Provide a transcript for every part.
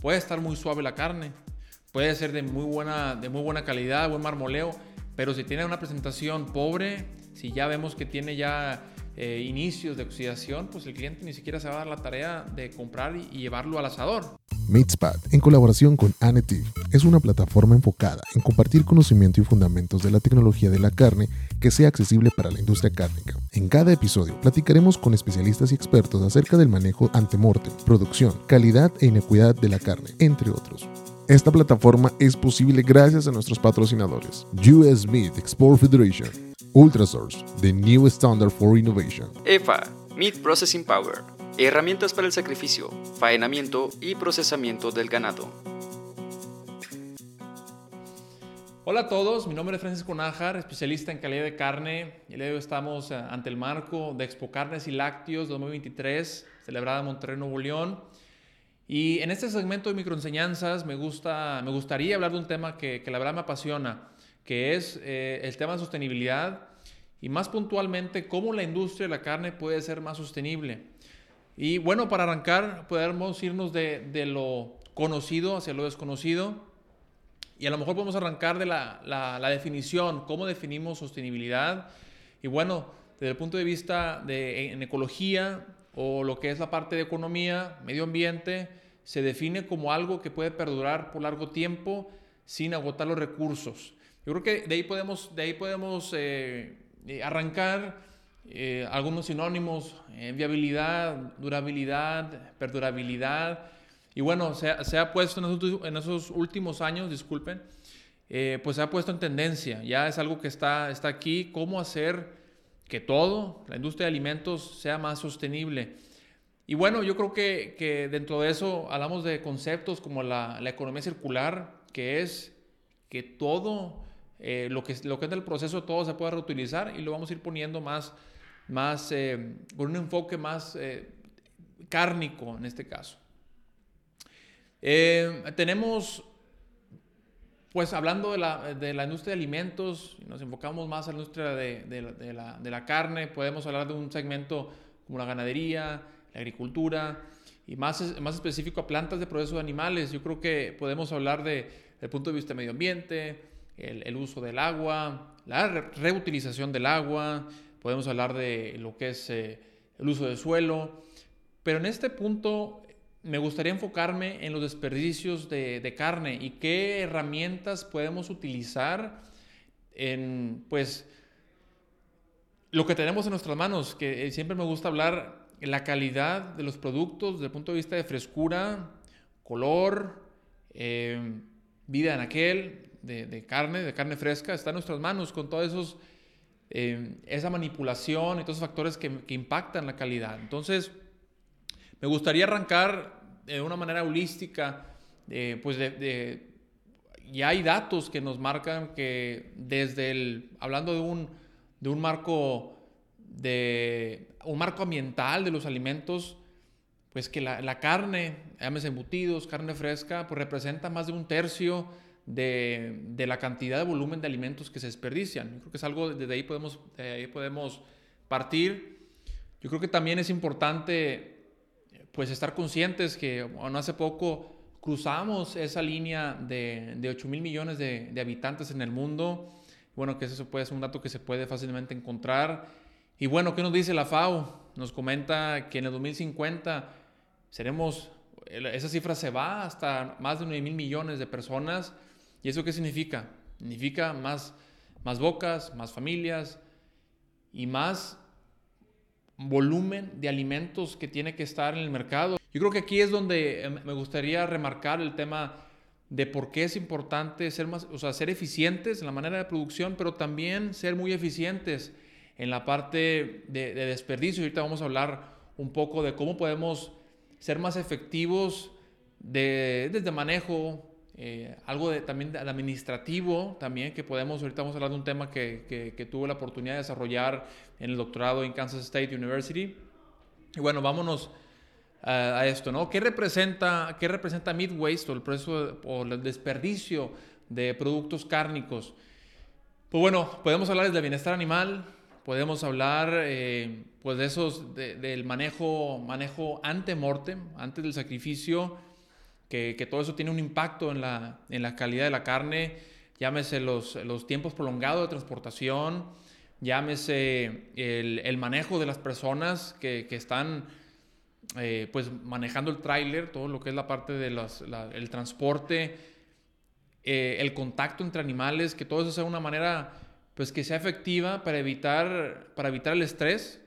puede estar muy suave la carne, puede ser de muy buena, de muy buena calidad, buen marmoleo, pero si tiene una presentación pobre, si ya vemos que tiene ya eh, inicios de oxidación, pues el cliente ni siquiera se va a dar la tarea de comprar y, llevarlo al asador. Meatspad, en colaboración con Anetiv, es una plataforma enfocada en compartir conocimiento y fundamentos de la tecnología de la carne que sea accesible para la industria cárnica. En cada episodio platicaremos con especialistas y expertos acerca del manejo antemortem, producción, calidad e inequidad de la carne, entre otros. Esta plataforma es posible gracias a nuestros patrocinadores: US Meat Export Federation, Ultrasource, the new standard for innovation. EFA, Meat Processing Power, herramientas para el sacrificio, faenamiento y procesamiento del ganado. Hola a todos, mi nombre es Francisco Nájar, especialista en calidad de carne. El día de hoy estamos eh, ante el marco de Expo Carnes y Lácteos 2023, celebrada en Monterrey, Nuevo León. Y en este segmento de microenseñanzas me, gusta, me gustaría hablar de un tema que, que la verdad me apasiona que es eh, el tema de sostenibilidad y más puntualmente cómo la industria de la carne puede ser más sostenible. Y bueno, para arrancar podemos irnos de, lo conocido hacia lo desconocido y a lo mejor podemos arrancar de la, la, definición, cómo definimos sostenibilidad. Y bueno, desde el punto de vista de en ecología o lo que es la parte de economía, medio ambiente, se define como algo que puede perdurar por largo tiempo sin agotar los recursos. Yo creo que de ahí podemos, de ahí podemos eh, eh, arrancar eh, algunos sinónimos, viabilidad, durabilidad, perdurabilidad. Y bueno, se, ha puesto en esos, últimos años, disculpen, pues se ha puesto en tendencia. Ya es algo que está, está aquí, cómo hacer que todo, la industria de alimentos, sea más sostenible. Y bueno, yo creo que, que dentro de eso hablamos de conceptos como la, la economía circular, que es que todo eh, lo, que, lo que es del proceso todo se puede reutilizar y lo vamos a ir poniendo más, más eh, con un enfoque más eh, cárnico en este caso. tenemos, pues hablando de la, de la, industria de alimentos, nos enfocamos más a la industria de, de, la, de la carne, podemos hablar de un segmento como la ganadería, la agricultura y más, más específico a plantas de proceso de animales. Yo creo que podemos hablar de, desde el punto de vista medio ambiente, el, uso del agua, la reutilización del agua, podemos hablar de lo que es eh, el uso del suelo, pero en este punto me gustaría enfocarme en los desperdicios de, carne y qué herramientas podemos utilizar en, pues, lo que tenemos en nuestras manos, que eh, siempre me gusta hablar la calidad de los productos desde el punto de vista de frescura, color, eh, vida en aquel, de, carne, de carne fresca, está en nuestras manos con toda esos, eh, esa manipulación y todos esos factores que, impactan la calidad. Entonces, me gustaría arrancar de una manera holística, eh, pues de, ya hay datos que nos marcan que desde el, hablando de un, de un marco de un marco ambiental de los alimentos, pues que la, la carne, llámese embutidos, carne fresca, pues representa más de un tercio de, la cantidad de volumen de alimentos que se desperdician. Yo creo que es algo, desde ahí podemos, ahí podemos partir. Yo creo que también es importante pues estar conscientes que bueno, hace poco cruzamos esa línea de, de 8 mil millones de, habitantes en el mundo. Bueno, que eso puede ser un dato que se puede fácilmente encontrar. Y bueno, ¿qué nos dice la FAO? Nos comenta que en el 2050 seremos, esa cifra se va hasta más de 9 mil millones de personas ¿Y eso qué significa? Significa más, más bocas, más familias y más volumen de alimentos que tiene que estar en el mercado. Yo creo que aquí es donde eh, me gustaría remarcar el tema de por qué es importante ser más, o sea, ser eficientes en la manera de producción, pero también ser muy eficientes en la parte de, desperdicio. Ahorita vamos a hablar un poco de cómo podemos ser más efectivos de, desde manejo, eh, algo de, también administrativo, también que podemos, ahorita vamos a hablar de un tema que, que, tuve la oportunidad de desarrollar en el doctorado en Kansas State University. Y bueno, vámonos a, esto, ¿no? ¿Qué representa, qué representa meat waste o el proceso o el desperdicio de productos cárnicos? Pues bueno, podemos hablar del bienestar animal, podemos hablar eh, pues de esos, del manejo, manejo ante mortem, antes del sacrificio, que, que, todo eso tiene un impacto en la, en la calidad de la carne, llámese los, los tiempos prolongados de transportación, llámese el, el manejo de las personas que, que están eh, pues manejando el tráiler, todo lo que es la parte del el transporte, eh, el contacto entre animales, que todo eso sea de una manera pues que sea efectiva para evitar, para evitar el estrés.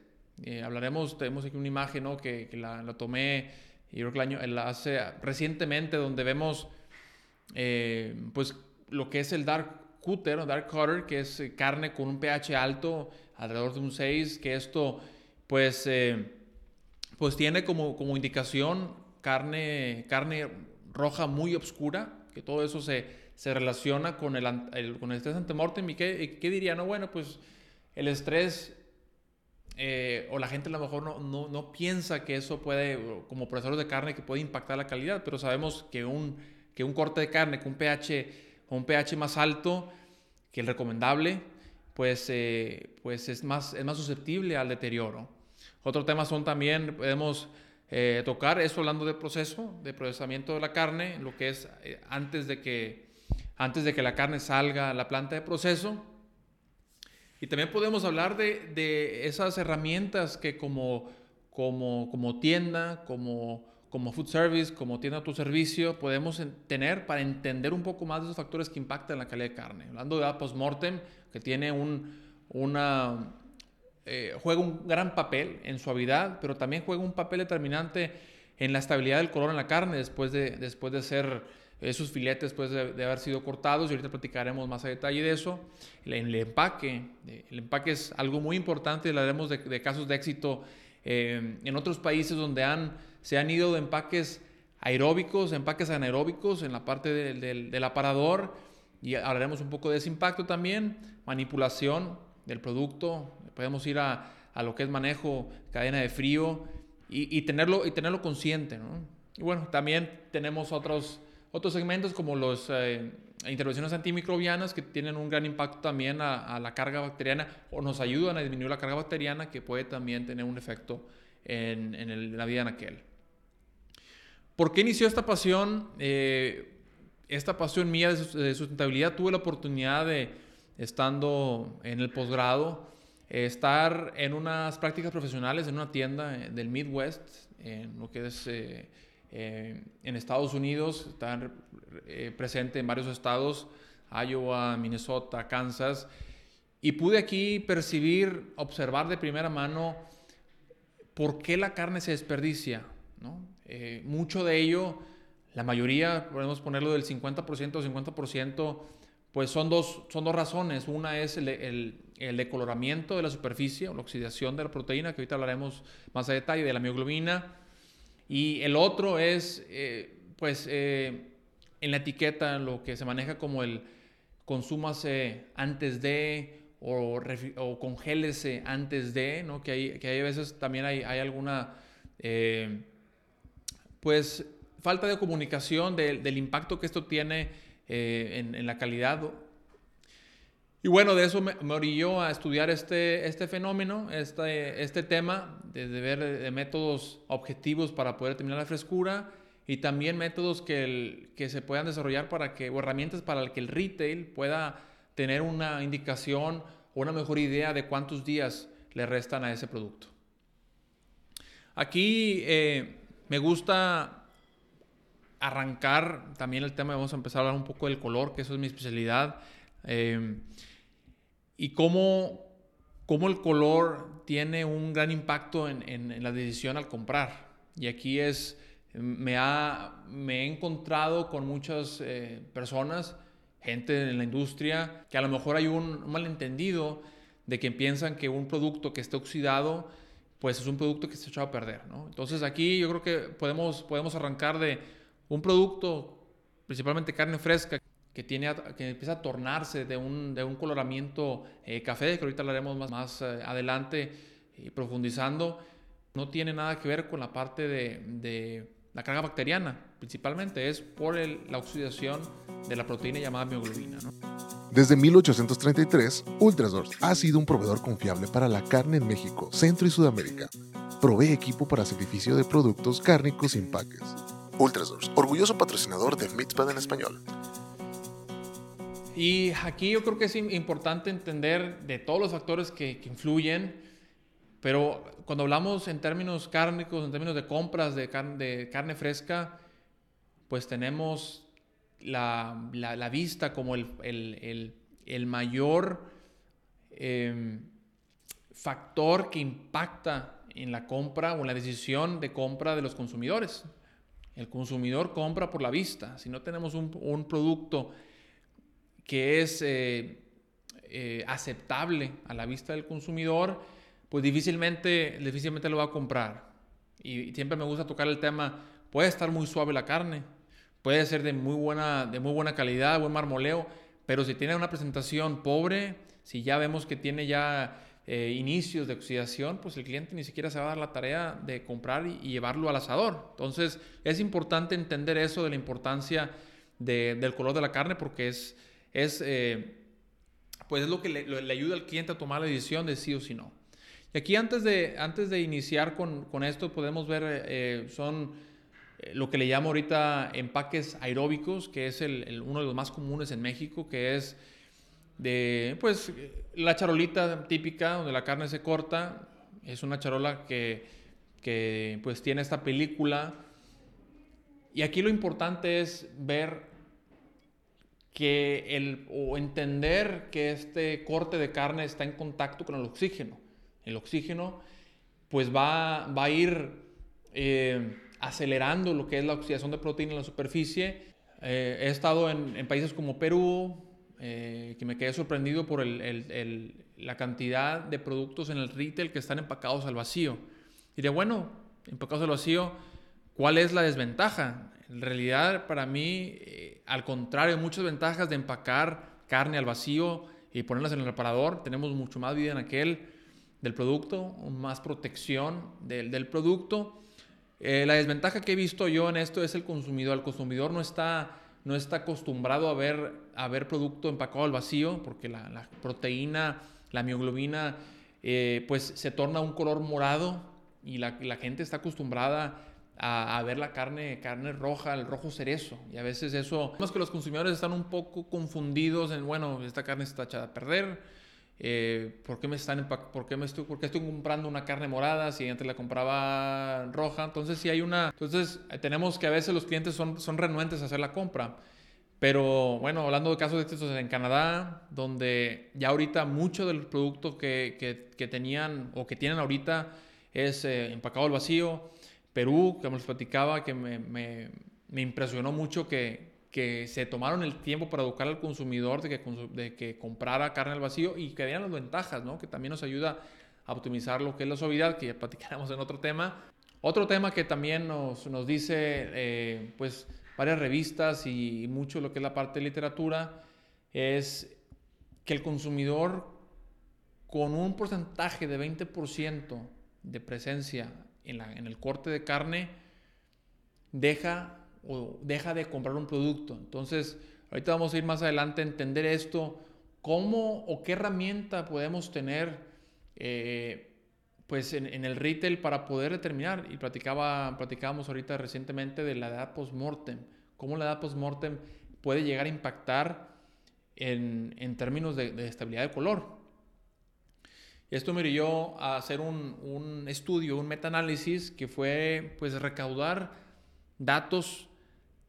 Eh, hablaremos, tenemos aquí una imagen ¿no? que, que la, la, tomé, yo creo que el año, hace recientemente, donde vemos pues lo que es el dark cutter dark cutter, que es carne con un pH alto, alrededor de un 6, que esto pues pues tiene como, como indicación carne, carne roja muy oscura, que todo eso se, se relaciona con el, con el estrés antemortem. ¿Y qué, qué diría? No, bueno, pues el estrés eh, o la gente a lo mejor no, no, no, piensa que eso puede, como procesadores de carne, que puede impactar la calidad, pero sabemos que un, que un corte de carne con un pH, un pH más alto que el recomendable, pues, eh, pues es, más, es más susceptible al deterioro. Otro tema son también, podemos eh, tocar, eso hablando de proceso, de procesamiento de la carne, lo que es eh, antes, de que, antes de que la carne salga a la planta de proceso. Y también podemos hablar de, de esas herramientas que como, como, como tienda, como, como food service, como tienda de tu servicio, podemos tener para entender un poco más de esos factores que impactan la calidad de carne. Hablando de post-mortem, que tiene un, una, eh, juega un gran papel en suavidad, pero también juega un papel determinante en la estabilidad del color en la carne después de, después de ser esos filetes después de, haber sido cortados y ahorita platicaremos más a detalle de eso. El, el empaque, eh, el empaque es algo muy importante, hablaremos de, de casos de éxito eh, en otros países donde han, se han ido de empaques aeróbicos, empaques anaeróbicos en la parte del, aparador y hablaremos un poco de ese impacto también, manipulación del producto, podemos ir a, a lo que es manejo, cadena de frío y, tenerlo, y tenerlo consciente. ¿no? Y bueno, también tenemos otros, otros segmentos como las eh, intervenciones antimicrobianas que tienen un gran impacto también a, la carga bacteriana o nos ayudan a disminuir la carga bacteriana que puede también tener un efecto en, en, el, la vida en aquel. ¿Por qué inició esta pasión? Eh, esta pasión mía de sustentabilidad tuve la oportunidad de, estando en el posgrado, estar en unas prácticas profesionales en una tienda eh, del Midwest, en lo que es eh, eh, en Estados Unidos, estar presente en varios estados, Iowa, Minnesota, Kansas, y pude aquí percibir, observar de primera mano por qué la carne se desperdicia. ¿no? mucho de ello, la mayoría, podemos ponerlo del 50% o 50%, pues son dos, son dos razones. Una es el, el, decoloramiento de la superficie o la oxidación de la proteína, que ahorita hablaremos más a detalle, de la mioglobina. Y el otro es, eh, pues, eh, en la etiqueta lo que se maneja como el consúmase antes de o, o congélese antes de, ¿no? Que hay, que hay veces también hay, hay alguna, eh, pues, falta de comunicación del impacto que esto tiene eh, en, la calidad. Y bueno, de eso me, orilló a estudiar este, este fenómeno, este, este tema, de, ver de métodos objetivos para poder determinar la frescura y también métodos que, que se puedan desarrollar para que, o herramientas para que el retail pueda tener una indicación o una mejor idea de cuántos días le restan a ese producto. Aquí eh, me gusta arrancar también el tema, vamos a empezar a hablar un poco del color, que eso es mi especialidad, eh, y cómo, cómo, el color tiene un gran impacto en, en, la decisión al comprar. Y aquí es, me, ha, me he encontrado con muchas eh, personas, gente en la industria, que a lo mejor hay un, malentendido de que piensan que un producto que esté oxidado, pues es un producto que se ha echado a perder. ¿no? Entonces aquí yo creo que podemos, podemos arrancar de un producto, principalmente carne fresca, que, tiene, que empieza a tornarse de un, de un coloramiento eh, café, que ahorita hablaremos más, más eh, adelante y profundizando, no tiene nada que ver con la parte de, de la carga bacteriana, principalmente es por la oxidación de la proteína llamada mioglobina. Desde 1833, Ultrasource ha sido un proveedor confiable para la carne en México, Centro y Sudamérica. Provee equipo para sacrificio de productos cárnicos sin paques Ultrasource, orgulloso patrocinador de Mitzpah en español. Y aquí yo creo que es importante entender de todos los factores que, influyen, pero cuando hablamos en términos cárnicos, en términos de compras de carne, de carne fresca, pues tenemos la, la, vista como el, el, el, mayor em, factor que impacta en la compra o en la decisión de compra de los consumidores. El consumidor compra por la vista. Si no tenemos un, un producto que es eh, eh, aceptable a la vista del consumidor, pues difícilmente, difícilmente lo va a comprar. Y, siempre me gusta tocar el tema, puede estar muy suave la carne, puede ser de muy buena, de muy buena calidad, buen marmoleo, pero si tiene una presentación pobre, si ya vemos que tiene ya eh, inicios de oxidación, pues el cliente ni siquiera se va a dar la tarea de comprar y, llevarlo al asador. Entonces es importante entender eso de la importancia del color de la carne porque es, es, eh, pues es lo que le, ayuda al cliente a tomar la decisión de sí o sí no. Y aquí antes de, antes de iniciar con, con esto podemos ver, eh, son lo que le llamo ahorita empaques aeróbicos, que es el, uno de los más comunes en México, que es de, pues, la charolita típica donde la carne se corta. Es una charola que, que pues, tiene esta película. Y aquí lo importante es ver que el, o entender que este corte de carne está en contacto con el oxígeno. El oxígeno pues va, va a ir eh, acelerando lo que es la oxidación de proteína en la superficie. Eh, he estado en, en, países como Perú, eh, que me quedé sorprendido por el, el, la cantidad de productos en el retail que están empacados al vacío. De bueno, empacados al vacío, ¿cuál es la desventaja? En realidad, para mí, eh, al contrario, muchas ventajas de empacar carne al vacío y ponerlas en el reparador. Tenemos mucho más vida en aquel del producto, más protección del, del producto. Eh, la desventaja que he visto yo en esto es el consumidor. El consumidor no está, no está acostumbrado a ver, a ver producto empacado al vacío porque la, la proteína, la mioglobina, eh, pues se torna un color morado y la, la gente está acostumbrada a, ver la carne, carne roja, el rojo cerezo. Y a veces eso, más que los consumidores están un poco confundidos en, bueno, esta carne está echada a perder. Eh, ¿por, qué me están, por, qué me estoy, ¿Por qué estoy comprando una carne morada si antes la compraba roja? Entonces, si hay una... Entonces, eh, tenemos que a veces los clientes son, son renuentes a hacer la compra. Pero bueno, hablando de casos de estos en Canadá, donde ya ahorita mucho del producto que, que, que tenían o que tienen ahorita es eh, empacado al vacío. Perú, que nos platicaba, que me, me, me impresionó mucho que, que, se tomaron el tiempo para educar al consumidor de que, de que comprara carne al vacío y que vean las ventajas, ¿no? que también nos ayuda a optimizar lo que es la suavidad, que ya platicaremos en otro tema. Otro tema que también nos, nos dice, eh, pues, varias revistas y mucho lo que es la parte de literatura, es que el consumidor con un porcentaje de 20% de presencia en, el corte de carne, deja o deja de comprar un producto. Entonces, ahorita vamos a ir más adelante a entender esto, cómo o qué herramienta podemos tener eh, pues en, el retail para poder determinar. Y platicaba, platicábamos ahorita recientemente de la edad post-mortem, cómo la edad post-mortem puede llegar a impactar en, en términos de, de estabilidad de color. Esto me dio a hacer un, un estudio, un metaanálisis que fue pues recaudar datos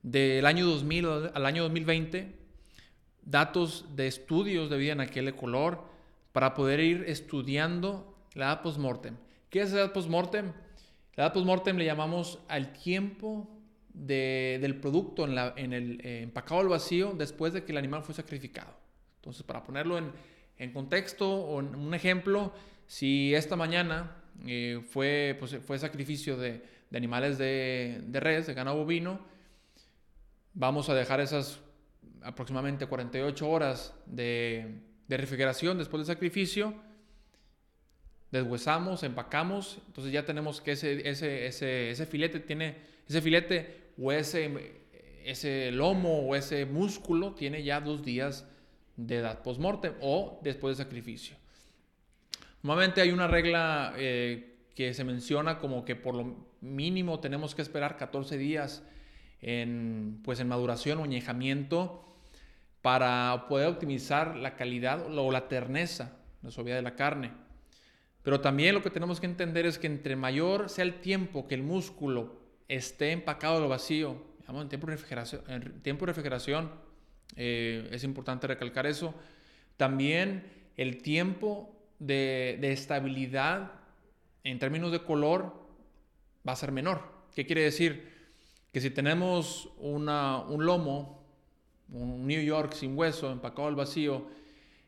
del año 2000 al año 2020, datos de estudios de vida en aquel color para poder ir estudiando la edad postmortem. ¿Qué es la edad postmortem? La edad postmortem le llamamos al tiempo de, del producto en, la, en el eh, empacado al vacío después de que el animal fue sacrificado. Entonces, para ponerlo en, en contexto o en un ejemplo, si esta mañana eh, fue, pues, fue sacrificio de, de animales de, de, res, de ganado bovino, vamos a dejar esas aproximadamente 48 horas de, de refrigeración después del sacrificio, deshuesamos, empacamos, entonces ya tenemos que ese, ese, ese, ese filete tiene, ese filete o ese, ese lomo o ese músculo tiene ya dos días de edad post-mortem o después de sacrificio. Normalmente hay una regla eh, que se menciona como que por lo mínimo tenemos que esperar 14 días en, pues en maduración o añejamiento para poder optimizar la calidad o la terneza, la suavidad de la carne. Pero también lo que tenemos que entender es que entre mayor sea el tiempo que el músculo esté empacado a lo vacío, en tiempo de refrigeración, en tiempo de refrigeración eh, es importante recalcar eso. También el tiempo de, estabilidad en términos de color va a ser menor. ¿Qué quiere decir? Que si tenemos un lomo, un New York sin hueso, empacado al vacío,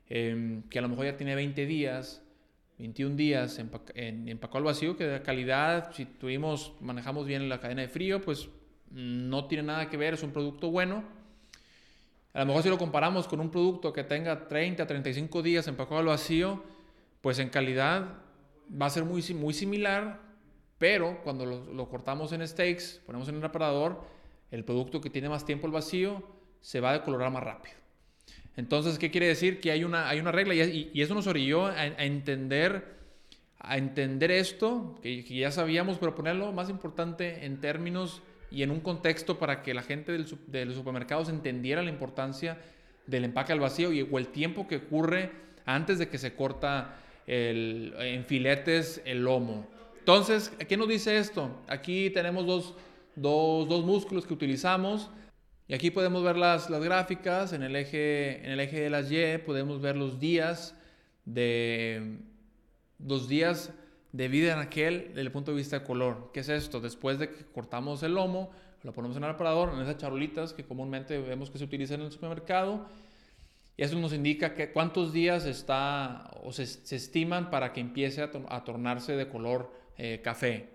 em, que a lo mejor ya tiene 20 días, 21 días en, empacado al vacío, que de calidad, si tuvimos, manejamos bien la cadena de frío, pues no tiene nada que ver, es un producto bueno. A lo mejor si lo comparamos con un producto que tenga 30, 35 días empacado al vacío, pues en calidad va a ser muy, muy similar, pero cuando lo, cortamos en steaks, ponemos en un aparador, el producto que tiene más tiempo al vacío se va a decolorar más rápido. Entonces, ¿qué quiere decir? Que hay una, hay una regla y, eso nos orilló a, entender, a entender esto, que, ya sabíamos, pero ponerlo más importante en términos y en un contexto para que la gente del, de los supermercados entendiera la importancia del empaque al vacío y, o el tiempo que ocurre antes de que se corta el, en filetes el lomo. Entonces, ¿qué nos dice esto? Aquí tenemos dos, dos, dos músculos que utilizamos. Y aquí podemos ver las, las, gráficas. En el, eje, en el eje de las Y podemos ver los días de los días de vida en aquel desde el punto de vista de color. ¿Qué es esto? Después de que cortamos el lomo, lo ponemos en el aparador, en esas charolitas que comúnmente vemos que se utilizan en el supermercado y eso nos indica que cuántos días está o se, estiman para que empiece a, tornarse de color eh, café.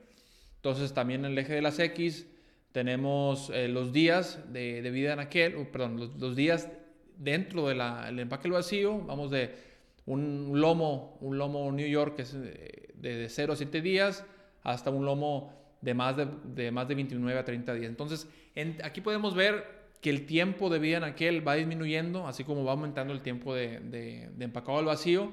Entonces también en el eje de las X tenemos eh, los días de, vida en aquel, perdón, los, días dentro del empaque vacío. Vamos de un lomo, un lomo New York que es eh, de, 0 a 7 días hasta un lomo de más de, más de 29 a 30 días. Entonces aquí podemos ver que el tiempo de vida en aquel va disminuyendo, así como va aumentando el tiempo de, de, empacado al vacío.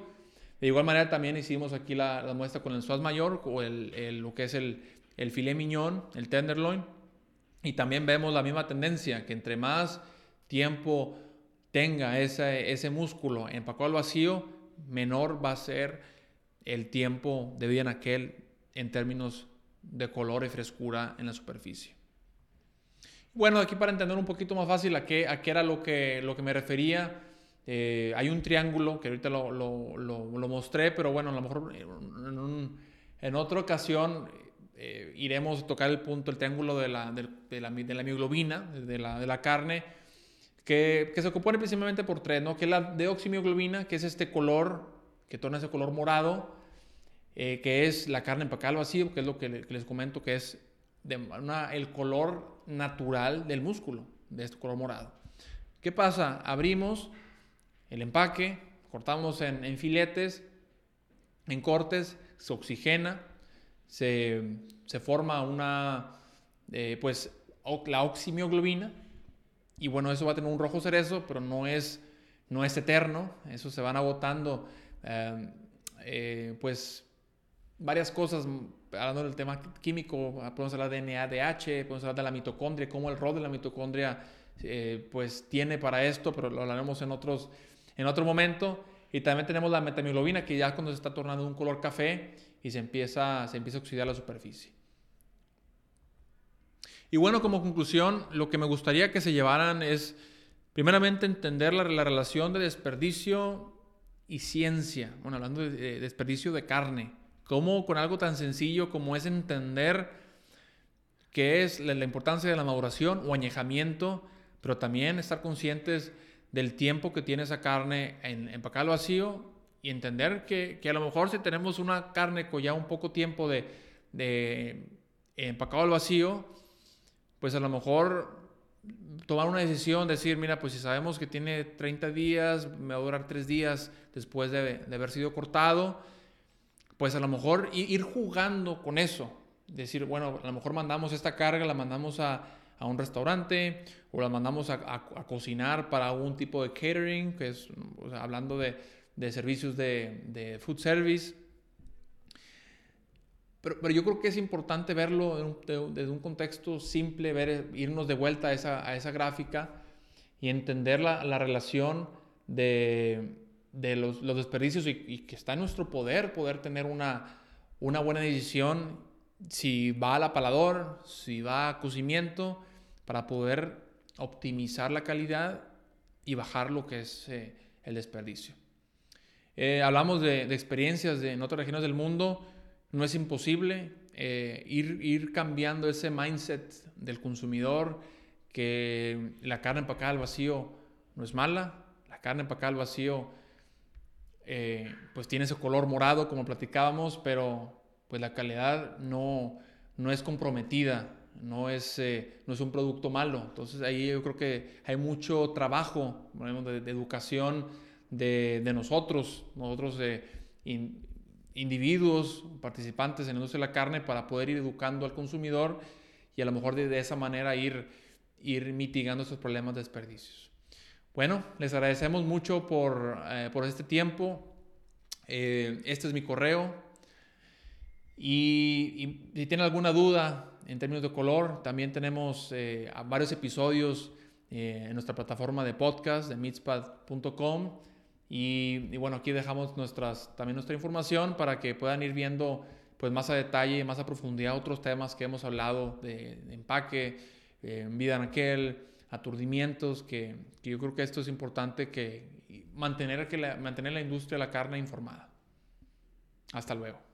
De igual manera también hicimos aquí la, muestra con el Suaz Mayor o el, lo que es el, el filet miñón, el tenderloin. Y también vemos la misma tendencia, que entre más tiempo tenga ese, ese músculo empacado al vacío, menor va a ser el tiempo de vida en aquel en términos de color y frescura en la superficie. Bueno, aquí para entender un poquito más fácil a qué, a qué era lo que, lo que me refería, eh, hay un triángulo que ahorita lo, lo, lo, mostré, pero bueno, a lo mejor en, otra ocasión eh, iremos a tocar el punto, el triángulo de la, de, de la, de la mioglobina, de la, de la carne, que, se compone principalmente por tres, ¿no? que es la deoximioglobina, que es este color, que torna ese color morado, eh, que es la carne empacada al vacío, que es lo que, les comento, que es el color natural del músculo, de este color morado. ¿Qué pasa? Abrimos el empaque, cortamos en, filetes, en cortes, se oxigena, se, forma una, eh, pues, la oximioglobina, y bueno, eso va a tener un rojo cerezo, pero no es, no es eterno, eso se van agotando, eh, eh, pues, varias cosas hablando del tema químico, podemos hablar de NADH, podemos hablar de la mitocondria, cómo el rol de la mitocondria eh, pues tiene para esto, pero lo hablaremos en, otros, en otro momento. Y también tenemos la metamiglobina, que ya cuando se está tornando un color café y se empieza, se empieza a oxidar la superficie. Y bueno, como conclusión, lo que me gustaría que se llevaran es, primeramente, entender la, la relación de desperdicio y ciencia. Bueno, hablando de desperdicio de carne Cómo con algo tan sencillo como es entender qué es la, importancia de la maduración o añejamiento, pero también estar conscientes del tiempo que tiene esa carne en empacada al vacío y entender que, a lo mejor si tenemos una carne con ya un poco tiempo de, de empacado al vacío, pues a lo mejor tomar una decisión, decir, mira, pues si sabemos que tiene 30 días, me va a durar 3 días después de, de haber sido cortado, pues a lo mejor ir jugando con eso. Decir, bueno, a lo mejor mandamos esta carga, la mandamos a, un restaurante o la mandamos a, cocinar para algún tipo de catering, que es hablando de, servicios de, food service. Pero, pero, yo creo que es importante verlo desde un contexto simple, ver, irnos de vuelta a esa, a esa gráfica y entender la, la relación de, de los, los, desperdicios y, y, que está en nuestro poder poder tener una, una buena decisión si va al apalador, si va a cocimiento, para poder optimizar la calidad y bajar lo que es eh, el desperdicio. Eh, hablamos de, de, experiencias de, en otras regiones del mundo, no es imposible eh, ir, ir cambiando ese mindset del consumidor, que la carne empacada al vacío no es mala, la carne empacada al vacío pues tiene ese color morado como platicábamos, pero pues la calidad no, no es comprometida, no es, eh, no es un producto malo. Entonces ahí yo creo que hay mucho trabajo de, de educación de, nosotros, nosotros eh, individuos, participantes en la industria de la carne para poder ir educando al consumidor y a lo mejor de, de esa manera ir, ir mitigando esos problemas de desperdicios. Bueno, les agradecemos mucho por, eh, por este tiempo. este es mi correo, y, si tienen alguna duda en términos de color, también tenemos eh, varios episodios eh, en nuestra plataforma de podcast de mitspad.com. Y, y, bueno, aquí dejamos nuestras, también nuestra información para que puedan ir viendo pues, más a detalle, más a profundidad otros temas que hemos hablado de, de empaque, eh, vida en aquel, aturdimientos, que, que, yo creo que esto es importante que mantener, que la, mantener la industria de la carne informada. Hasta luego.